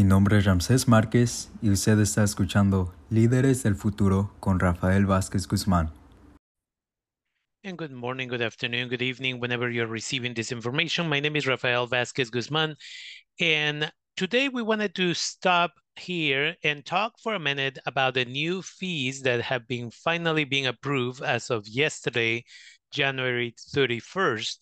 Mi nombre es Ramsés Márquez y usted está escuchando Líderes del Futuro con Rafael Vázquez Guzmán. And good morning, good afternoon, good evening, whenever you're receiving this information. My name is Rafael Vasquez Guzman, and today we wanted to stop here and talk for a minute about the new fees that have been finally being approved as of yesterday, January 31st.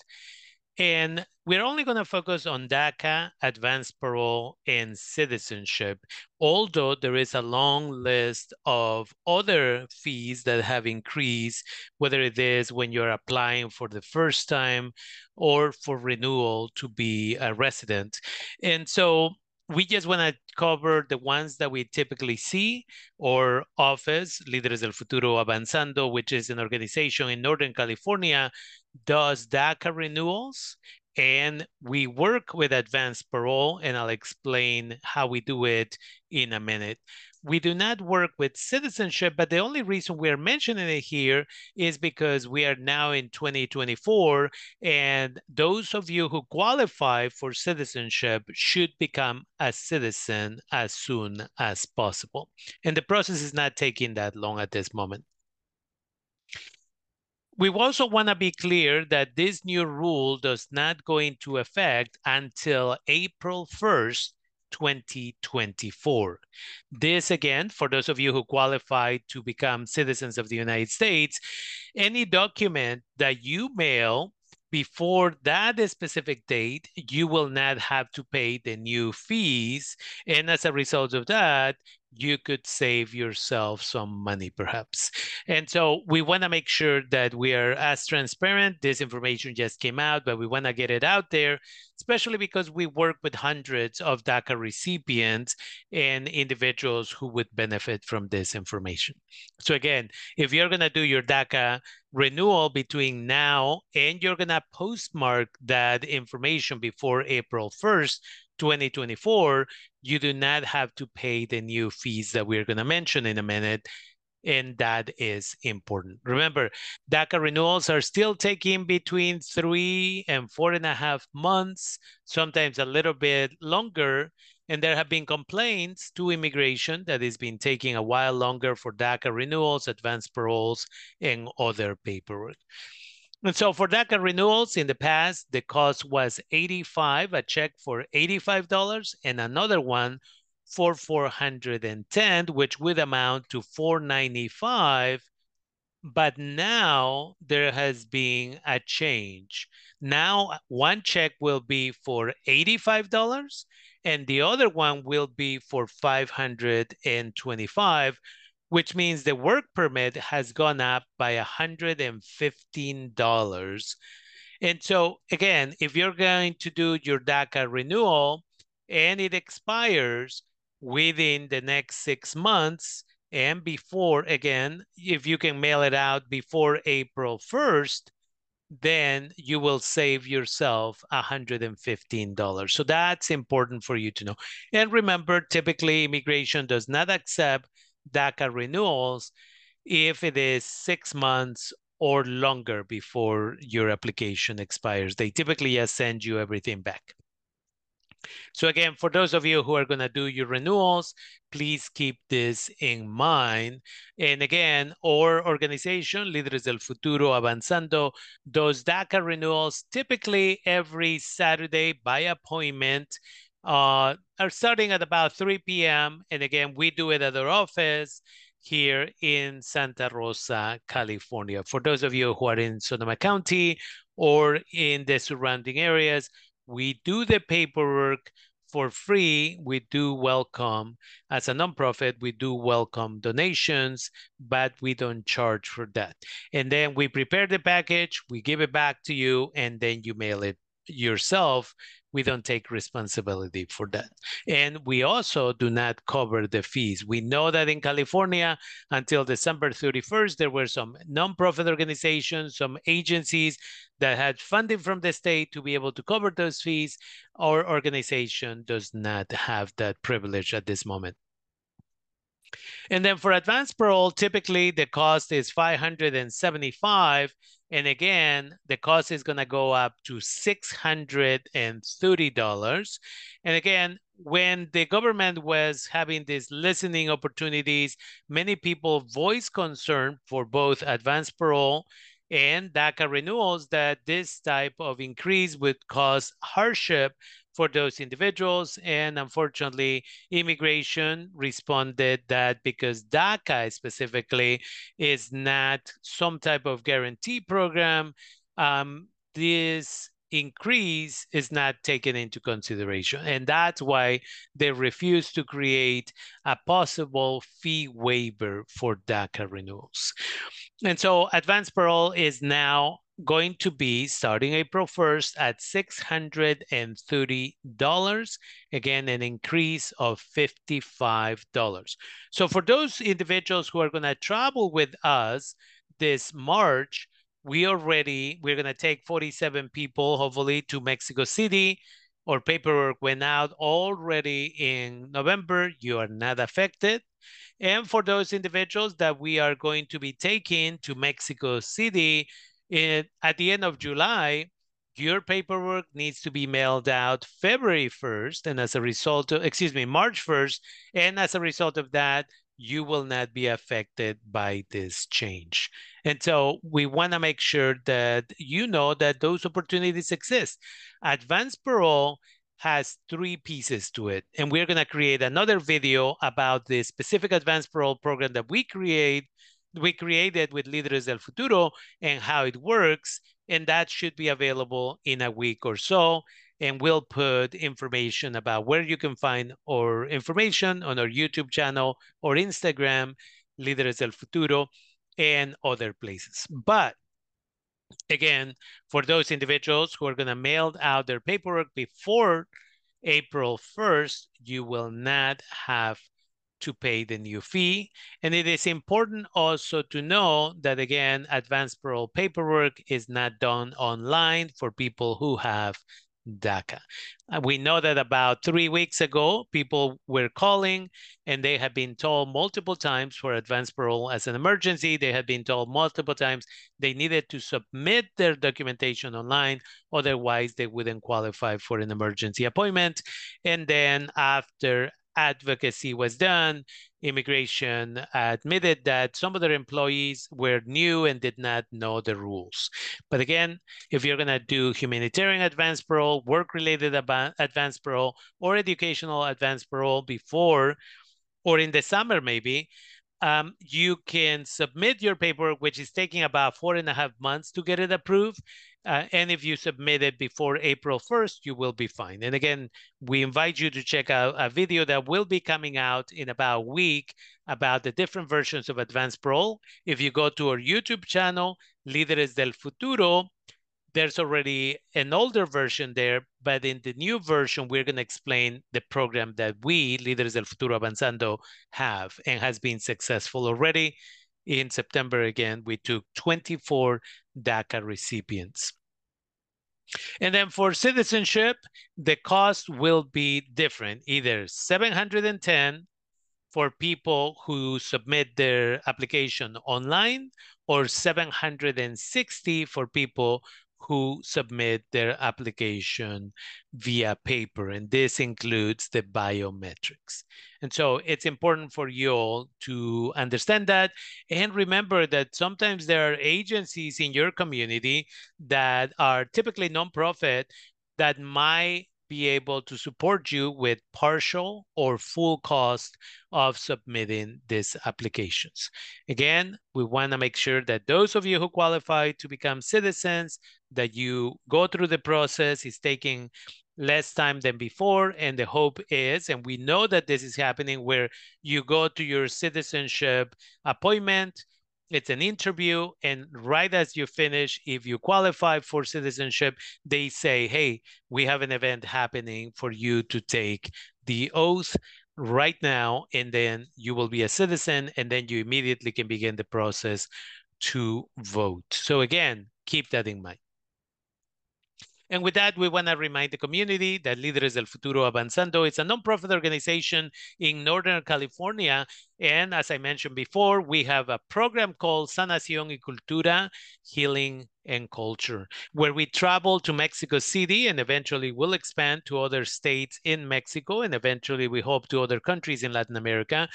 And we're only going to focus on DACA, advanced parole, and citizenship, although there is a long list of other fees that have increased, whether it is when you're applying for the first time or for renewal to be a resident. And so we just want to cover the ones that we typically see or office líderes del futuro avanzando which is an organization in northern california does daca renewals and we work with advanced parole and i'll explain how we do it in a minute we do not work with citizenship, but the only reason we are mentioning it here is because we are now in 2024, and those of you who qualify for citizenship should become a citizen as soon as possible. And the process is not taking that long at this moment. We also want to be clear that this new rule does not go into effect until April 1st, 2024. This again, for those of you who qualify to become citizens of the United States, any document that you mail before that specific date, you will not have to pay the new fees. And as a result of that, you could save yourself some money perhaps. And so we want to make sure that we are as transparent. This information just came out, but we want to get it out there, especially because we work with hundreds of DACA recipients and individuals who would benefit from this information. So again, if you're going to do your DACA renewal between now and you're going to postmark that information before April 1st, 2024, you do not have to pay the new fees that we're going to mention in a minute. And that is important. Remember, DACA renewals are still taking between three and four and a half months, sometimes a little bit longer. And there have been complaints to immigration that it's been taking a while longer for DACA renewals, advanced paroles, and other paperwork. And so for DACA renewals in the past, the cost was 85, a check for $85 and another one for 410, which would amount to 495. But now there has been a change. Now one check will be for $85 and the other one will be for 525 which means the work permit has gone up by $115. And so again, if you're going to do your DACA renewal and it expires within the next six months and before, again, if you can mail it out before April 1st, then you will save yourself $115. So that's important for you to know. And remember, typically immigration does not accept DACA renewals if it is six months or longer before your application expires. They typically send you everything back. So again, for those of you who are going to do your renewals, please keep this in mind. And again, our organization, Líderes del Futuro Avanzando, does DACA renewals typically every Saturday by appointment uh, are starting at about 3 p.m. And again, we do it at our office here in Santa Rosa, California. For those of you who are in Sonoma County or in the surrounding areas, we do the paperwork for free. We do welcome, as a nonprofit, we do welcome donations, but we don't charge for that. And then we prepare the package, we give it back to you, and then you mail it yourself we don't take responsibility for that. And we also do not cover the fees. We know that in California, until December 31st, there were some nonprofit organizations, some agencies that had funding from the state to be able to cover those fees. Our organization does not have that privilege at this moment. And then for advanced parole, typically the cost is 575 And again, the cost is going to go up to $630. And again, when the government was having these listening opportunities, many people voiced concern for both advanced parole and DACA renewals that this type of increase would cause hardship for those individuals. And unfortunately, immigration responded that because DACA specifically is not some type of guarantee program, um, this increase is not taken into consideration. And that's why they refuse to create a possible fee waiver for DACA renewals. And so advanced parole is now going to be starting April 1st at $630. Again, an increase of $55. So for those individuals who are going to travel with us this March, we already, we're going to take 47 people, hopefully, to Mexico City. Or paperwork went out already in November. You are not affected. And for those individuals that we are going to be taking to Mexico City in, at the end of July, your paperwork needs to be mailed out February 1st. And as a result of, excuse me, March 1st. And as a result of that, you will not be affected by this change. And so we want to make sure that you know that those opportunities exist. Advanced parole has three pieces to it. And we're going to create another video about the specific advanced parole program that we create we created with Líderes del Futuro and how it works. And that should be available in a week or so and we'll put information about where you can find our information on our YouTube channel or Instagram, Líderes del Futuro, and other places. But again, for those individuals who are going to mail out their paperwork before April 1st, you will not have to pay the new fee. And it is important also to know that, again, advanced parole paperwork is not done online for people who have DACA. Uh, we know that about three weeks ago, people were calling and they had been told multiple times for advanced parole as an emergency. They had been told multiple times they needed to submit their documentation online, otherwise, they wouldn't qualify for an emergency appointment. And then after advocacy was done, immigration admitted that some of their employees were new and did not know the rules. But again, if you're going to do humanitarian advance parole, work-related advance parole, or educational advance parole before or in the summer maybe, um, you can submit your paperwork, which is taking about four and a half months to get it approved. Uh, and if you submit it before April 1st, you will be fine. And again, we invite you to check out a video that will be coming out in about a week about the different versions of Advanced Parole. If you go to our YouTube channel, Líderes del Futuro, there's already an older version there, but in the new version, we're going to explain the program that we, Líderes del Futuro Avanzando, have and has been successful already. In September, again, we took 24 DACA recipients. And then for citizenship, the cost will be different, either 710 for people who submit their application online or 760 for people who submit their application via paper, and this includes the biometrics. And so it's important for you all to understand that and remember that sometimes there are agencies in your community that are typically nonprofit that might be able to support you with partial or full cost of submitting these applications. Again, we want to make sure that those of you who qualify to become citizens, that you go through the process is taking less time than before. And the hope is, and we know that this is happening, where you go to your citizenship appointment, it's an interview, and right as you finish, if you qualify for citizenship, they say, hey, we have an event happening for you to take the oath right now, and then you will be a citizen, and then you immediately can begin the process to vote. So again, keep that in mind. And with that, we want to remind the community that Líderes del Futuro Avanzando is a nonprofit organization in Northern California. And as I mentioned before, we have a program called Sanación y Cultura, Healing and Culture, where we travel to Mexico City and eventually will expand to other states in Mexico. And eventually, we hope to other countries in Latin America.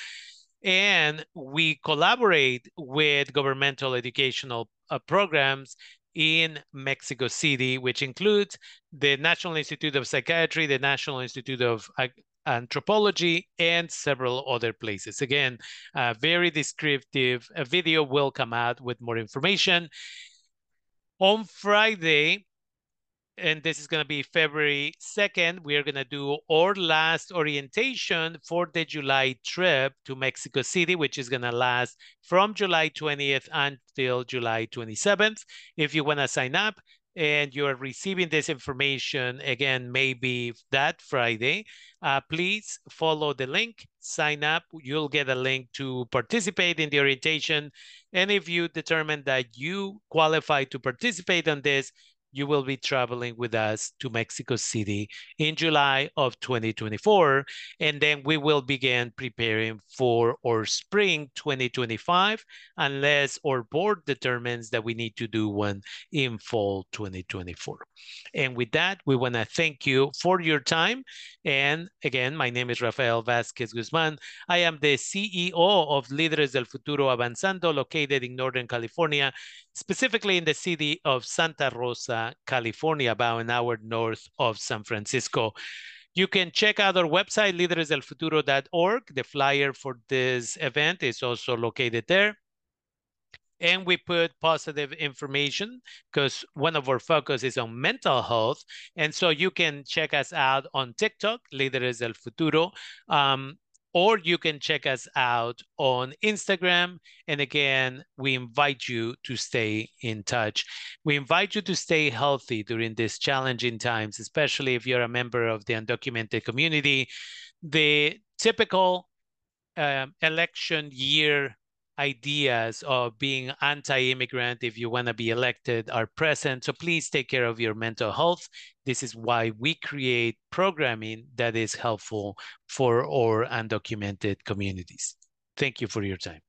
And we collaborate with governmental educational uh, programs in Mexico City, which includes the National Institute of Psychiatry, the National Institute of Anthropology, and several other places. Again, uh, very descriptive. A video will come out with more information. On Friday, and this is going to be February 2nd. We are going to do our last orientation for the July trip to Mexico City, which is going to last from July 20th until July 27th. If you want to sign up and you're receiving this information again, maybe that Friday, uh, please follow the link, sign up. You'll get a link to participate in the orientation. And if you determine that you qualify to participate on this, you will be traveling with us to Mexico City in July of 2024. And then we will begin preparing for our spring 2025, unless our board determines that we need to do one in fall 2024. And with that, we want to thank you for your time. And again, my name is Rafael Vasquez Guzman. I am the CEO of Líderes del Futuro Avanzando, located in Northern California, specifically in the city of Santa Rosa, California, about an hour north of San Francisco. You can check out our website, líderesdelfuturo.org. The flyer for this event is also located there. And we put positive information because one of our focus is on mental health. And so you can check us out on TikTok, Líderes del Futuro. Um, or you can check us out on Instagram. And again, we invite you to stay in touch. We invite you to stay healthy during these challenging times, especially if you're a member of the undocumented community. The typical um, election year ideas of being anti-immigrant if you want to be elected are present. So please take care of your mental health. This is why we create programming that is helpful for our undocumented communities. Thank you for your time.